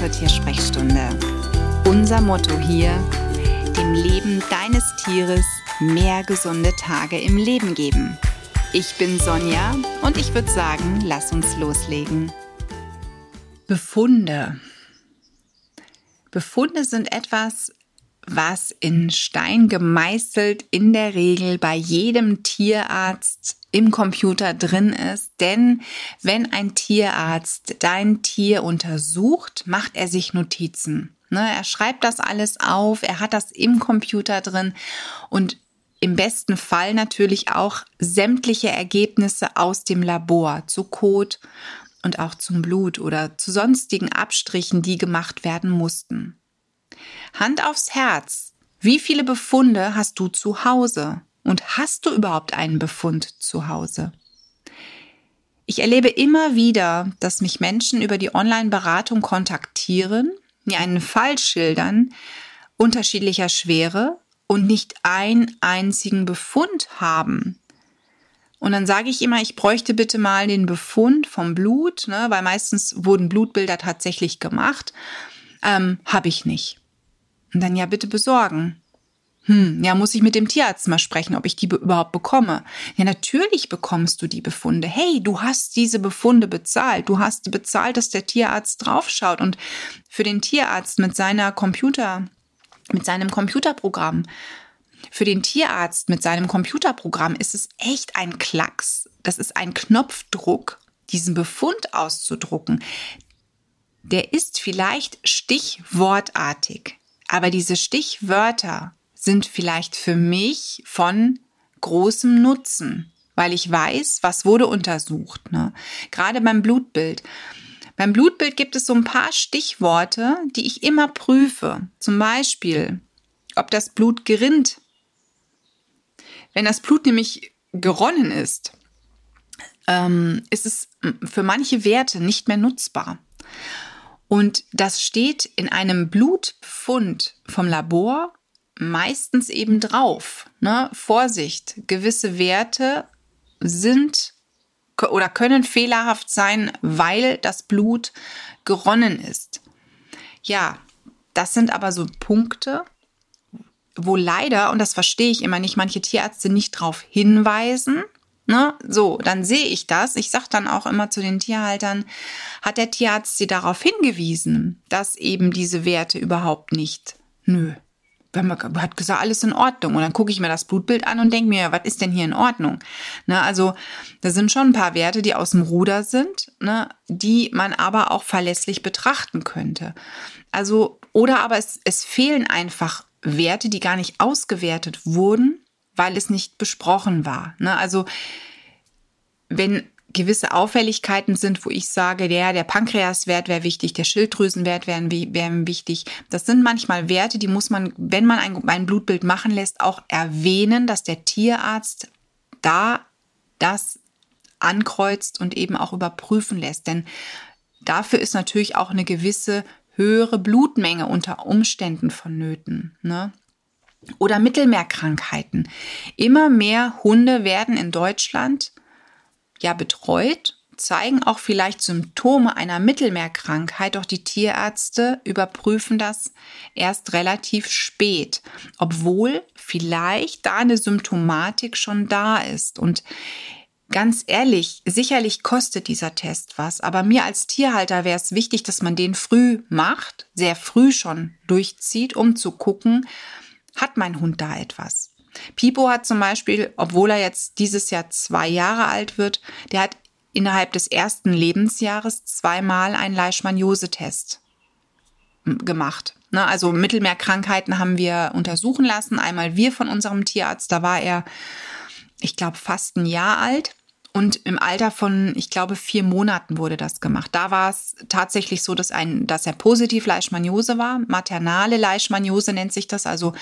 zur Tiersprechstunde. Unser Motto hier, dem Leben deines Tieres mehr gesunde Tage im Leben geben. Ich bin Sonja und ich würde sagen, lass uns loslegen. Befunde. Befunde sind etwas, was in Stein gemeißelt in der Regel bei jedem Tierarzt im Computer drin ist. Denn wenn ein Tierarzt dein Tier untersucht, macht er sich Notizen. Ne, er schreibt das alles auf, er hat das im Computer drin und im besten Fall natürlich auch sämtliche Ergebnisse aus dem Labor zu Kot und auch zum Blut oder zu sonstigen Abstrichen, die gemacht werden mussten. Hand aufs Herz. Wie viele Befunde hast du zu Hause? Und hast du überhaupt einen Befund zu Hause? Ich erlebe immer wieder, dass mich Menschen über die Online-Beratung kontaktieren, mir einen Fall schildern, unterschiedlicher Schwere und nicht einen einzigen Befund haben. Und dann sage ich immer, ich bräuchte bitte mal den Befund vom Blut, ne, weil meistens wurden Blutbilder tatsächlich gemacht. Ähm, Habe ich nicht. Und dann ja bitte besorgen. Hm, ja, muss ich mit dem Tierarzt mal sprechen, ob ich die überhaupt bekomme. Ja, natürlich bekommst du die Befunde. Hey, du hast diese Befunde bezahlt. Du hast bezahlt, dass der Tierarzt draufschaut. Und für den Tierarzt mit seiner Computer, mit seinem Computerprogramm, für den Tierarzt mit seinem Computerprogramm ist es echt ein Klacks. Das ist ein Knopfdruck, diesen Befund auszudrucken. Der ist vielleicht stichwortartig. Aber diese Stichwörter sind vielleicht für mich von großem Nutzen, weil ich weiß, was wurde untersucht. Ne? Gerade beim Blutbild. Beim Blutbild gibt es so ein paar Stichworte, die ich immer prüfe. Zum Beispiel, ob das Blut gerinnt. Wenn das Blut nämlich geronnen ist, ähm, ist es für manche Werte nicht mehr nutzbar. Und das steht in einem Blutbefund vom Labor meistens eben drauf. Ne? Vorsicht, gewisse Werte sind oder können fehlerhaft sein, weil das Blut geronnen ist. Ja, das sind aber so Punkte, wo leider, und das verstehe ich immer nicht, manche Tierärzte nicht darauf hinweisen, Ne? So, dann sehe ich das. Ich sage dann auch immer zu den Tierhaltern, hat der Tierarzt sie darauf hingewiesen, dass eben diese Werte überhaupt nicht, nö, hat gesagt, alles in Ordnung. Und dann gucke ich mir das Blutbild an und denke mir, was ist denn hier in Ordnung? Ne, also da sind schon ein paar Werte, die aus dem Ruder sind, ne, die man aber auch verlässlich betrachten könnte. Also, oder aber es, es fehlen einfach Werte, die gar nicht ausgewertet wurden weil es nicht besprochen war. Ne? Also wenn gewisse Auffälligkeiten sind, wo ich sage, der, der Pankreaswert wäre wichtig, der Schilddrüsenwert wäre wär wichtig. Das sind manchmal Werte, die muss man, wenn man ein, ein Blutbild machen lässt, auch erwähnen, dass der Tierarzt da das ankreuzt und eben auch überprüfen lässt. Denn dafür ist natürlich auch eine gewisse höhere Blutmenge unter Umständen vonnöten. Ne? Oder Mittelmeerkrankheiten. Immer mehr Hunde werden in Deutschland ja betreut, zeigen auch vielleicht Symptome einer Mittelmeerkrankheit, doch die Tierärzte überprüfen das erst relativ spät, obwohl vielleicht da eine Symptomatik schon da ist. Und ganz ehrlich, sicherlich kostet dieser Test was, aber mir als Tierhalter wäre es wichtig, dass man den früh macht, sehr früh schon durchzieht, um zu gucken, hat mein Hund da etwas? Pipo hat zum Beispiel, obwohl er jetzt dieses Jahr zwei Jahre alt wird, der hat innerhalb des ersten Lebensjahres zweimal einen Leishmaniose-Test gemacht. Ne, also Mittelmeerkrankheiten haben wir untersuchen lassen. Einmal wir von unserem Tierarzt, da war er, ich glaube, fast ein Jahr alt. Und im Alter von, ich glaube, vier Monaten wurde das gemacht. Da war es tatsächlich so, dass, ein, dass er positiv Leishmaniose war. Maternale Leishmaniose nennt sich das, also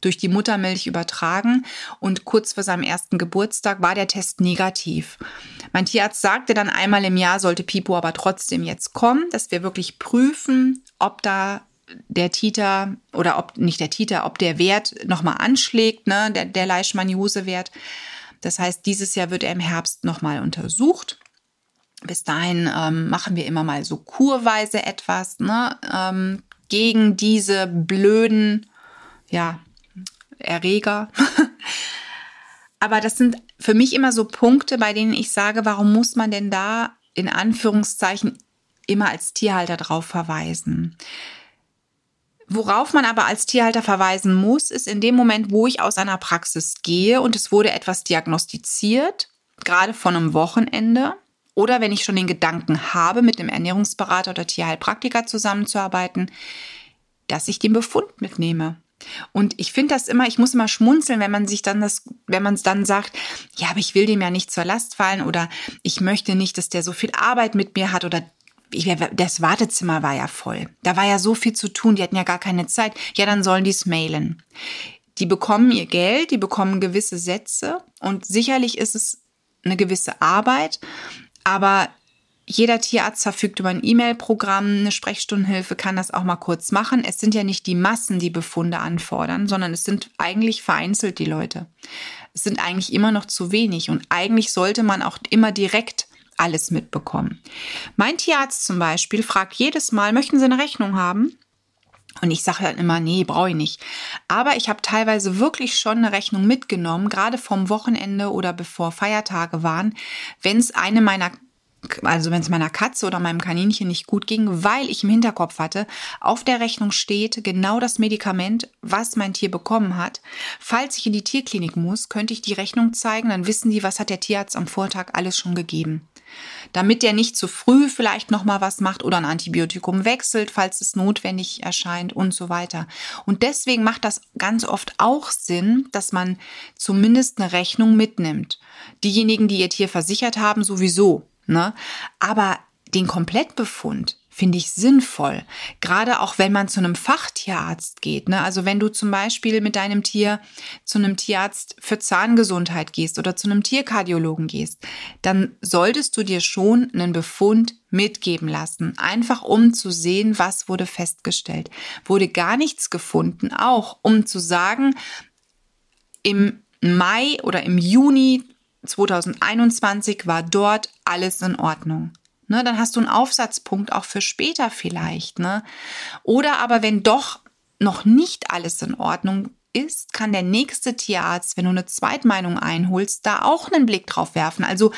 durch die Muttermilch übertragen. Und kurz vor seinem ersten Geburtstag war der Test negativ. Mein Tierarzt sagte dann einmal im Jahr sollte Pipo aber trotzdem jetzt kommen, dass wir wirklich prüfen, ob da der Titer oder ob nicht der Titer, ob der Wert nochmal anschlägt, ne, der, der Leishmaniose-Wert. Das heißt, dieses Jahr wird er im Herbst nochmal untersucht. Bis dahin ähm, machen wir immer mal so kurweise etwas ne, ähm, gegen diese blöden ja, Erreger. Aber das sind für mich immer so Punkte, bei denen ich sage, warum muss man denn da in Anführungszeichen immer als Tierhalter drauf verweisen? Worauf man aber als Tierhalter verweisen muss, ist in dem Moment, wo ich aus einer Praxis gehe und es wurde etwas diagnostiziert, gerade von einem Wochenende, oder wenn ich schon den Gedanken habe, mit einem Ernährungsberater oder Tierheilpraktiker zusammenzuarbeiten, dass ich den Befund mitnehme. Und ich finde das immer, ich muss immer schmunzeln, wenn man sich dann das, wenn man es dann sagt, ja, aber ich will dem ja nicht zur Last fallen oder ich möchte nicht, dass der so viel Arbeit mit mir hat oder das Wartezimmer war ja voll. Da war ja so viel zu tun, die hatten ja gar keine Zeit. Ja, dann sollen die es mailen. Die bekommen ihr Geld, die bekommen gewisse Sätze und sicherlich ist es eine gewisse Arbeit, aber jeder Tierarzt verfügt über ein E-Mail-Programm, eine Sprechstundenhilfe kann das auch mal kurz machen. Es sind ja nicht die Massen, die Befunde anfordern, sondern es sind eigentlich vereinzelt die Leute. Es sind eigentlich immer noch zu wenig und eigentlich sollte man auch immer direkt alles mitbekommen. Mein Tierarzt zum Beispiel fragt jedes Mal, möchten Sie eine Rechnung haben? Und ich sage dann immer, nee, brauche ich nicht. Aber ich habe teilweise wirklich schon eine Rechnung mitgenommen, gerade vom Wochenende oder bevor Feiertage waren, wenn es eine meiner also wenn es meiner Katze oder meinem Kaninchen nicht gut ging, weil ich im Hinterkopf hatte, auf der Rechnung steht genau das Medikament, was mein Tier bekommen hat. Falls ich in die Tierklinik muss, könnte ich die Rechnung zeigen, dann wissen die, was hat der Tierarzt am Vortag alles schon gegeben. Damit der nicht zu früh vielleicht noch mal was macht oder ein Antibiotikum wechselt, falls es notwendig erscheint und so weiter. Und deswegen macht das ganz oft auch Sinn, dass man zumindest eine Rechnung mitnimmt. Diejenigen, die ihr Tier versichert haben, sowieso Ne? Aber den Komplettbefund finde ich sinnvoll. Gerade auch wenn man zu einem Fachtierarzt geht. Ne? Also wenn du zum Beispiel mit deinem Tier zu einem Tierarzt für Zahngesundheit gehst oder zu einem Tierkardiologen gehst, dann solltest du dir schon einen Befund mitgeben lassen. Einfach um zu sehen, was wurde festgestellt. Wurde gar nichts gefunden, auch um zu sagen, im Mai oder im Juni 2021 war dort alles in Ordnung. Ne, dann hast du einen Aufsatzpunkt auch für später vielleicht. Ne? Oder aber wenn doch noch nicht alles in Ordnung ist, kann der nächste Tierarzt, wenn du eine Zweitmeinung einholst, da auch einen Blick drauf werfen. Also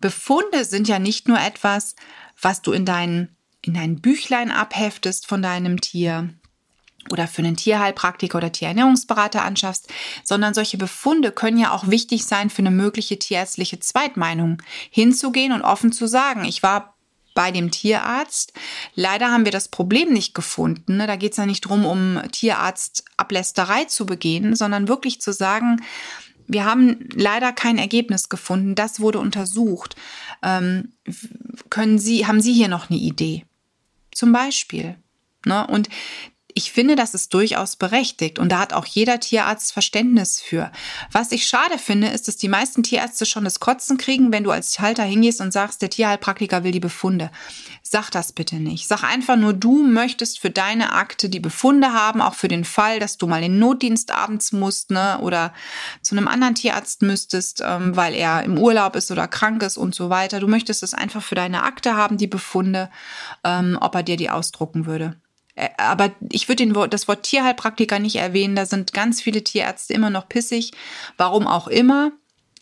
Befunde sind ja nicht nur etwas, was du in dein, in dein Büchlein abheftest von deinem Tier, oder für einen Tierheilpraktiker oder Tierernährungsberater anschaffst, sondern solche Befunde können ja auch wichtig sein für eine mögliche tierärztliche Zweitmeinung. Hinzugehen und offen zu sagen, ich war bei dem Tierarzt. Leider haben wir das Problem nicht gefunden. Da geht es ja nicht drum, um Tierarztablästerei zu begehen, sondern wirklich zu sagen, wir haben leider kein Ergebnis gefunden. Das wurde untersucht. Ähm, können Sie, haben Sie hier noch eine Idee? Zum Beispiel. Ne? Und ich finde, das ist durchaus berechtigt und da hat auch jeder Tierarzt Verständnis für. Was ich schade finde, ist, dass die meisten Tierärzte schon das Kotzen kriegen, wenn du als Halter hingehst und sagst, der Tierheilpraktiker will die Befunde. Sag das bitte nicht. Sag einfach nur, du möchtest für deine Akte die Befunde haben, auch für den Fall, dass du mal in den Notdienst abends musst, ne, oder zu einem anderen Tierarzt müsstest, ähm, weil er im Urlaub ist oder krank ist und so weiter. Du möchtest es einfach für deine Akte haben, die Befunde, ähm, ob er dir die ausdrucken würde. Äh, aber ich würde das Wort Tierheilpraktiker nicht erwähnen. Da sind ganz viele Tierärzte immer noch pissig. Warum auch immer,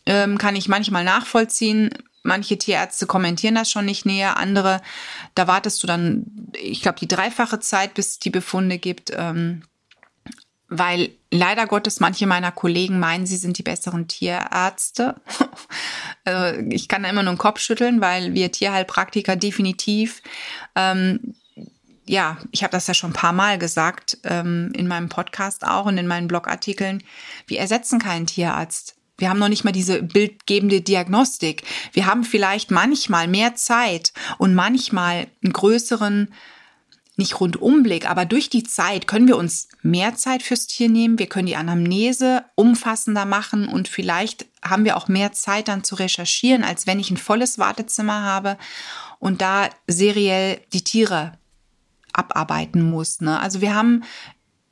ähm, kann ich manchmal nachvollziehen. Manche Tierärzte kommentieren das schon nicht näher, andere, da wartest du dann, ich glaube, die dreifache Zeit, bis es die Befunde gibt. Ähm, weil leider Gottes manche meiner Kollegen meinen, sie sind die besseren Tierärzte. Also ich kann da immer nur den Kopf schütteln, weil wir Tierheilpraktiker definitiv ähm, ja, ich habe das ja schon ein paar Mal gesagt, ähm, in meinem Podcast auch und in meinen Blogartikeln, wir ersetzen keinen Tierarzt. Wir haben noch nicht mal diese bildgebende Diagnostik. Wir haben vielleicht manchmal mehr Zeit und manchmal einen größeren, nicht Rundumblick, aber durch die Zeit können wir uns mehr Zeit fürs Tier nehmen. Wir können die Anamnese umfassender machen und vielleicht haben wir auch mehr Zeit dann zu recherchieren, als wenn ich ein volles Wartezimmer habe und da seriell die Tiere abarbeiten muss. Ne? Also wir haben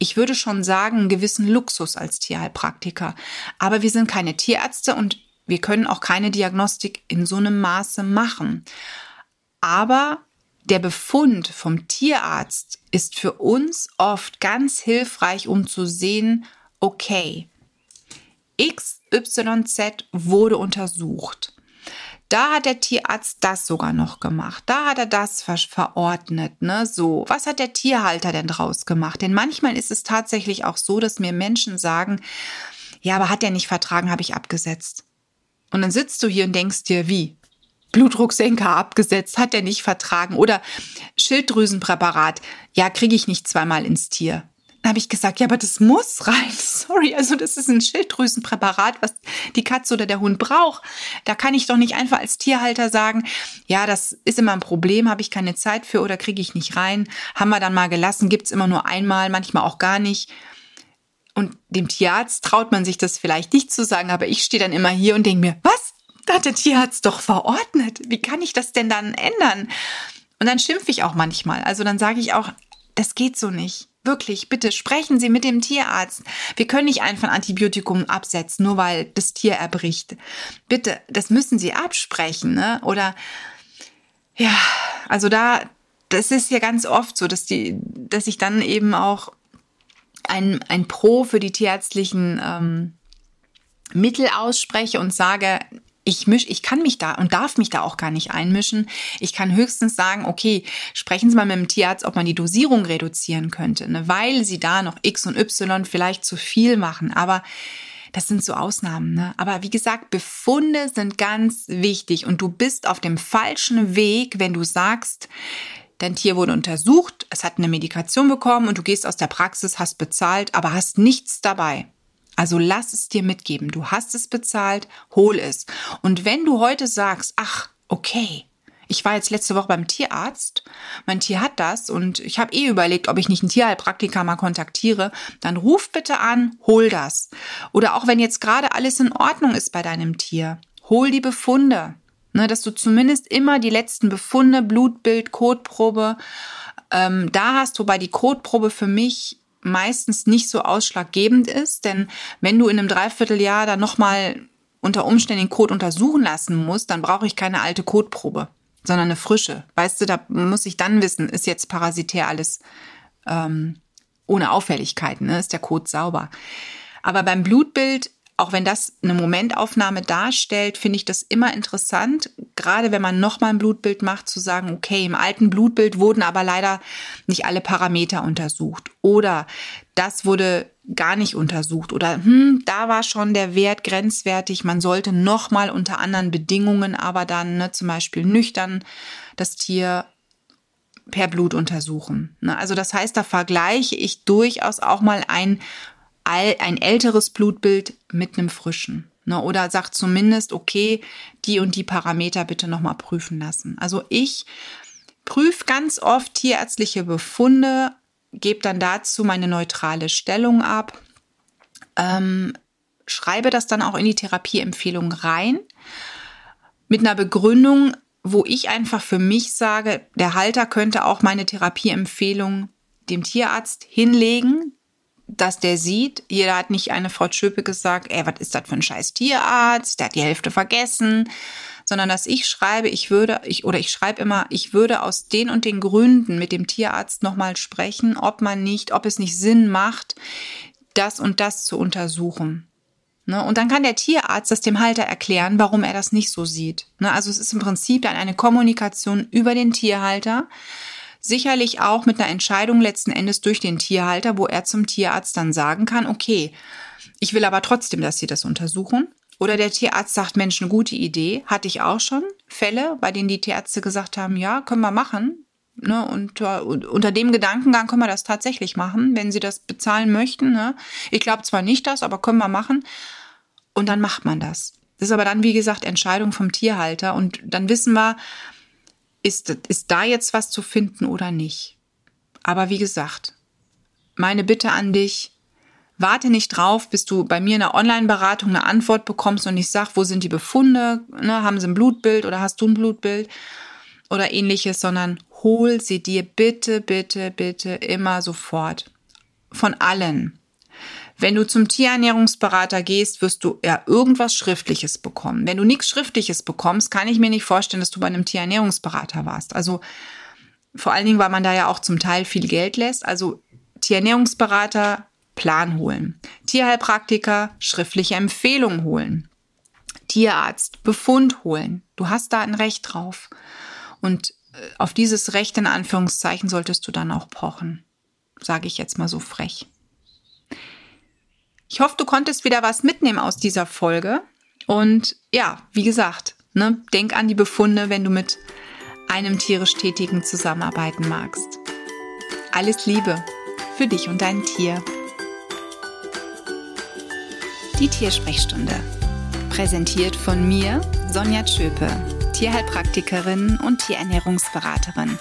ich würde schon sagen, einen gewissen Luxus als Tierheilpraktiker. Aber wir sind keine Tierärzte und Wir können auch keine Diagnostik in so einem Maße machen. Aber der Befund vom Tierarzt ist für uns oft ganz hilfreich, um zu sehen, okay, XYZ wurde untersucht. Da hat der Tierarzt das sogar noch gemacht. Da hat er das ver verordnet, ne? So. Was hat der Tierhalter denn draus gemacht? Denn manchmal ist es tatsächlich auch so, dass mir Menschen sagen, ja, aber hat er nicht vertragen, habe ich abgesetzt. Und dann sitzt du hier und denkst dir, wie? Blutdrucksenker abgesetzt, hat er nicht vertragen. Oder Schilddrüsenpräparat, ja, kriege ich nicht zweimal ins Tier. Habe ich gesagt, ja, aber das muss rein. Sorry, also das ist ein Schilddrüsenpräparat, was die Katze oder der Hund braucht. Da kann ich doch nicht einfach als Tierhalter sagen, ja, das ist immer ein Problem, habe ich keine Zeit für oder kriege ich nicht rein. Haben wir dann mal gelassen, gibt's immer nur einmal, manchmal auch gar nicht. Und dem Tierarzt traut man sich das vielleicht nicht zu sagen, aber ich stehe dann immer hier und denke mir, was? Da hat der Tierarzt doch verordnet. Wie kann ich das denn dann ändern? Und dann schimpfe ich auch manchmal. Also dann sage ich auch, das geht so nicht. Wirklich, bitte sprechen Sie mit dem Tierarzt. Wir können nicht einfach ein Antibiotikum absetzen, nur weil das Tier erbricht. Bitte, das müssen Sie absprechen, ne? Oder ja, also da, das ist ja ganz oft so, dass die, dass ich dann eben auch ein, ein Pro für die tierärztlichen ähm, Mittel ausspreche und sage, ich misch, ich kann mich da und darf mich da auch gar nicht einmischen. Ich kann höchstens sagen, okay, sprechen Sie mal mit dem Tierarzt, ob man die Dosierung reduzieren könnte, ne? weil Sie da noch X und Y vielleicht zu viel machen. Aber das sind so Ausnahmen. Ne? Aber wie gesagt, Befunde sind ganz wichtig und du bist auf dem falschen Weg, wenn du sagst, dein Tier wurde untersucht, es hat eine Medikation bekommen und du gehst aus der Praxis, hast bezahlt, aber hast nichts dabei. Also lass es dir mitgeben. Du hast es bezahlt, hol es. Und wenn du heute sagst, ach, okay, ich war jetzt letzte Woche beim Tierarzt, mein Tier hat das und ich habe eh überlegt, ob ich nicht einen Tierheilpraktiker mal kontaktiere, dann ruf bitte an, hol das. Oder auch wenn jetzt gerade alles in Ordnung ist bei deinem Tier, hol die Befunde. Ne, dass du zumindest immer die letzten Befunde, Blutbild, Kotprobe, ähm, da hast, wobei die Kotprobe für mich meistens nicht so ausschlaggebend ist, denn wenn du in einem Dreivierteljahr dann nochmal unter Umständen den Code untersuchen lassen musst, dann brauche ich keine alte Codeprobe, sondern eine frische. Weißt du, da muss ich dann wissen, ist jetzt parasitär alles ähm, ohne Auffälligkeiten, ne? ist der Code sauber. Aber beim Blutbild auch wenn das eine Momentaufnahme darstellt, finde ich das immer interessant, gerade wenn man nochmal ein Blutbild macht, zu sagen, okay, im alten Blutbild wurden aber leider nicht alle Parameter untersucht oder das wurde gar nicht untersucht oder hm, da war schon der Wert grenzwertig, man sollte nochmal unter anderen Bedingungen, aber dann ne, zum Beispiel nüchtern das Tier per Blut untersuchen. Ne? Also das heißt, da vergleiche ich durchaus auch mal ein ein älteres Blutbild mit einem frischen. Ne? Oder sagt zumindest, okay, die und die Parameter bitte nochmal prüfen lassen. Also ich prüfe ganz oft tierärztliche Befunde, gebe dann dazu meine neutrale Stellung ab, ähm, schreibe das dann auch in die Therapieempfehlung rein mit einer Begründung, wo ich einfach für mich sage, der Halter könnte auch meine Therapieempfehlung dem Tierarzt hinlegen, dass der sieht, jeder hat nicht eine Frau Schöpe gesagt, ey, was ist das für ein scheiß Tierarzt, der hat die Hälfte vergessen, sondern dass ich schreibe, ich würde, ich, oder ich schreibe immer, ich würde aus den und den Gründen mit dem Tierarzt nochmal sprechen, ob man nicht, ob es nicht Sinn macht, das und das zu untersuchen. Ne? Und dann kann der Tierarzt das dem Halter erklären, warum er das nicht so sieht. Ne? Also es ist im Prinzip dann eine Kommunikation über den Tierhalter, Sicherlich auch mit einer Entscheidung letzten Endes durch den Tierhalter, wo er zum Tierarzt dann sagen kann, okay, ich will aber trotzdem, dass Sie das untersuchen. Oder der Tierarzt sagt, Mensch, eine gute Idee. Hatte ich auch schon Fälle, bei denen die Tierärzte gesagt haben, ja, können wir machen. Ne, und uh, unter dem Gedankengang können wir das tatsächlich machen, wenn Sie das bezahlen möchten. Ne? Ich glaube zwar nicht das, aber können wir machen. Und dann macht man das. Das ist aber dann, wie gesagt, Entscheidung vom Tierhalter. Und dann wissen wir, ist, ist da jetzt was zu finden oder nicht? Aber wie gesagt, meine Bitte an dich, warte nicht drauf, bis du bei mir in der Online-Beratung eine Antwort bekommst und ich sag, wo sind die Befunde? Ne, haben sie ein Blutbild oder hast du ein Blutbild oder ähnliches, sondern hol sie dir bitte, bitte, bitte immer sofort. Von allen. Wenn du zum Tierernährungsberater gehst, wirst du ja irgendwas Schriftliches bekommen. Wenn du nichts Schriftliches bekommst, kann ich mir nicht vorstellen, dass du bei einem Tierernährungsberater warst. Also vor allen Dingen, weil man da ja auch zum Teil viel Geld lässt. Also Tierernährungsberater Plan holen. Tierheilpraktiker schriftliche Empfehlung holen. Tierarzt Befund holen. Du hast da ein Recht drauf. Und äh, auf dieses Recht in Anführungszeichen solltest du dann auch pochen. Sage ich jetzt mal so frech. Ich hoffe, du konntest wieder was mitnehmen aus dieser Folge. Und ja, wie gesagt, ne, denk an die Befunde, wenn du mit einem tierisch Tätigen zusammenarbeiten magst. Alles Liebe für dich und dein Tier. Die Tiersprechstunde. Präsentiert von mir, Sonja Tschöpe, Tierheilpraktikerin und Tierernährungsberaterin.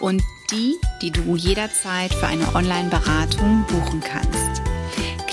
Und die, die du jederzeit für eine Online-Beratung buchen kannst.